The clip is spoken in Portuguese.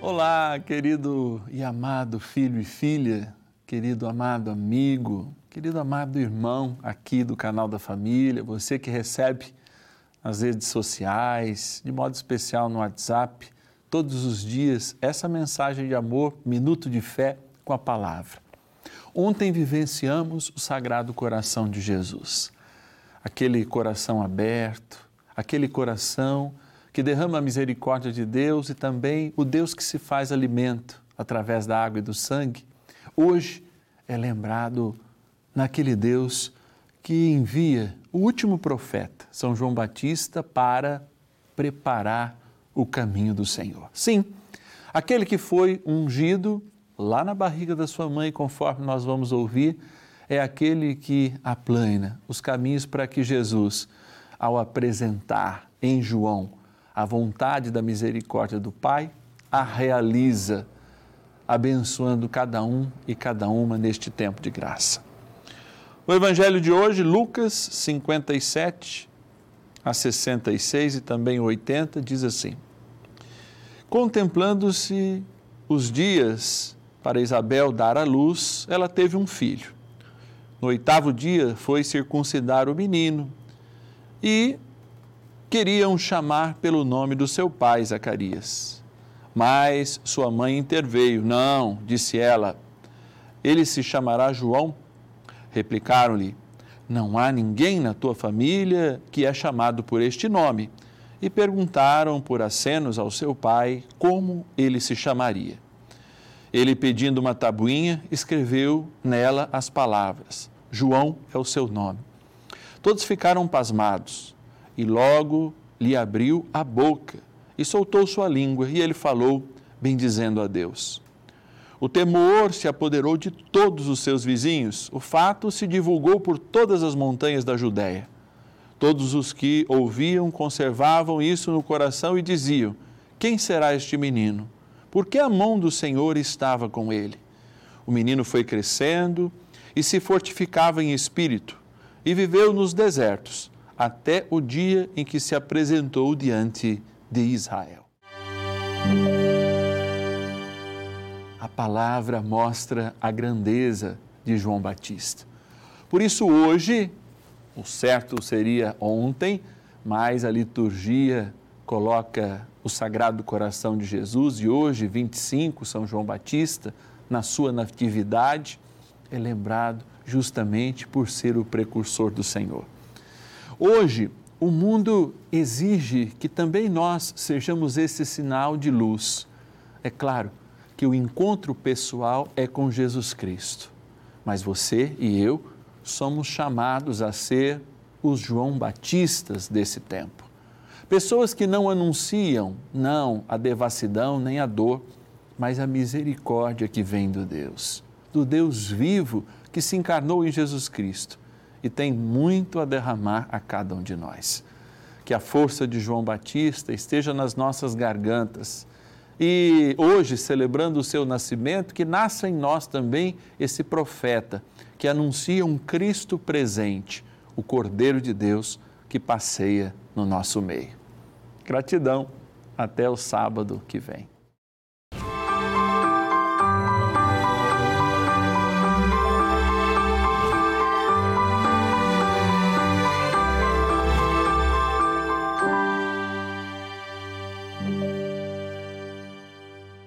Olá, querido e amado filho e filha, querido amado amigo, querido amado irmão aqui do canal da família, você que recebe nas redes sociais, de modo especial no WhatsApp, todos os dias, essa mensagem de amor, minuto de fé com a palavra. Ontem vivenciamos o Sagrado Coração de Jesus, aquele coração aberto, aquele coração que derrama a misericórdia de Deus e também o Deus que se faz alimento através da água e do sangue, hoje é lembrado naquele Deus que envia o último profeta, São João Batista, para preparar o caminho do Senhor. Sim, aquele que foi ungido lá na barriga da sua mãe, conforme nós vamos ouvir, é aquele que aplana os caminhos para que Jesus, ao apresentar em João a vontade da misericórdia do Pai, a realiza, abençoando cada um e cada uma neste tempo de graça. O Evangelho de hoje, Lucas 57 a 66 e também 80, diz assim: Contemplando-se os dias para Isabel dar à luz, ela teve um filho. No oitavo dia foi circuncidar o menino e queriam chamar pelo nome do seu pai, Zacarias. Mas sua mãe interveio. Não, disse ela, ele se chamará João. Replicaram-lhe: Não há ninguém na tua família que é chamado por este nome. E perguntaram por acenos ao seu pai como ele se chamaria. Ele, pedindo uma tabuinha, escreveu nela as palavras: João é o seu nome. Todos ficaram pasmados e logo lhe abriu a boca e soltou sua língua, e ele falou, bendizendo a Deus. O temor se apoderou de todos os seus vizinhos, o fato se divulgou por todas as montanhas da Judéia. Todos os que ouviam conservavam isso no coração e diziam: Quem será este menino? Porque a mão do Senhor estava com ele. O menino foi crescendo e se fortificava em espírito, e viveu nos desertos até o dia em que se apresentou diante de Israel. A palavra mostra a grandeza de João Batista. Por isso, hoje, o certo seria ontem, mas a liturgia coloca o Sagrado Coração de Jesus e hoje, 25, São João Batista, na sua natividade, é lembrado justamente por ser o precursor do Senhor. Hoje, o mundo exige que também nós sejamos esse sinal de luz. É claro que o encontro pessoal é com Jesus Cristo, mas você e eu somos chamados a ser os João Batistas desse tempo. Pessoas que não anunciam, não a devassidão nem a dor, mas a misericórdia que vem do Deus, do Deus vivo que se encarnou em Jesus Cristo e tem muito a derramar a cada um de nós. Que a força de João Batista esteja nas nossas gargantas. E hoje, celebrando o seu nascimento, que nasça em nós também esse profeta que anuncia um Cristo presente, o Cordeiro de Deus que passeia no nosso meio. Gratidão. Até o sábado que vem.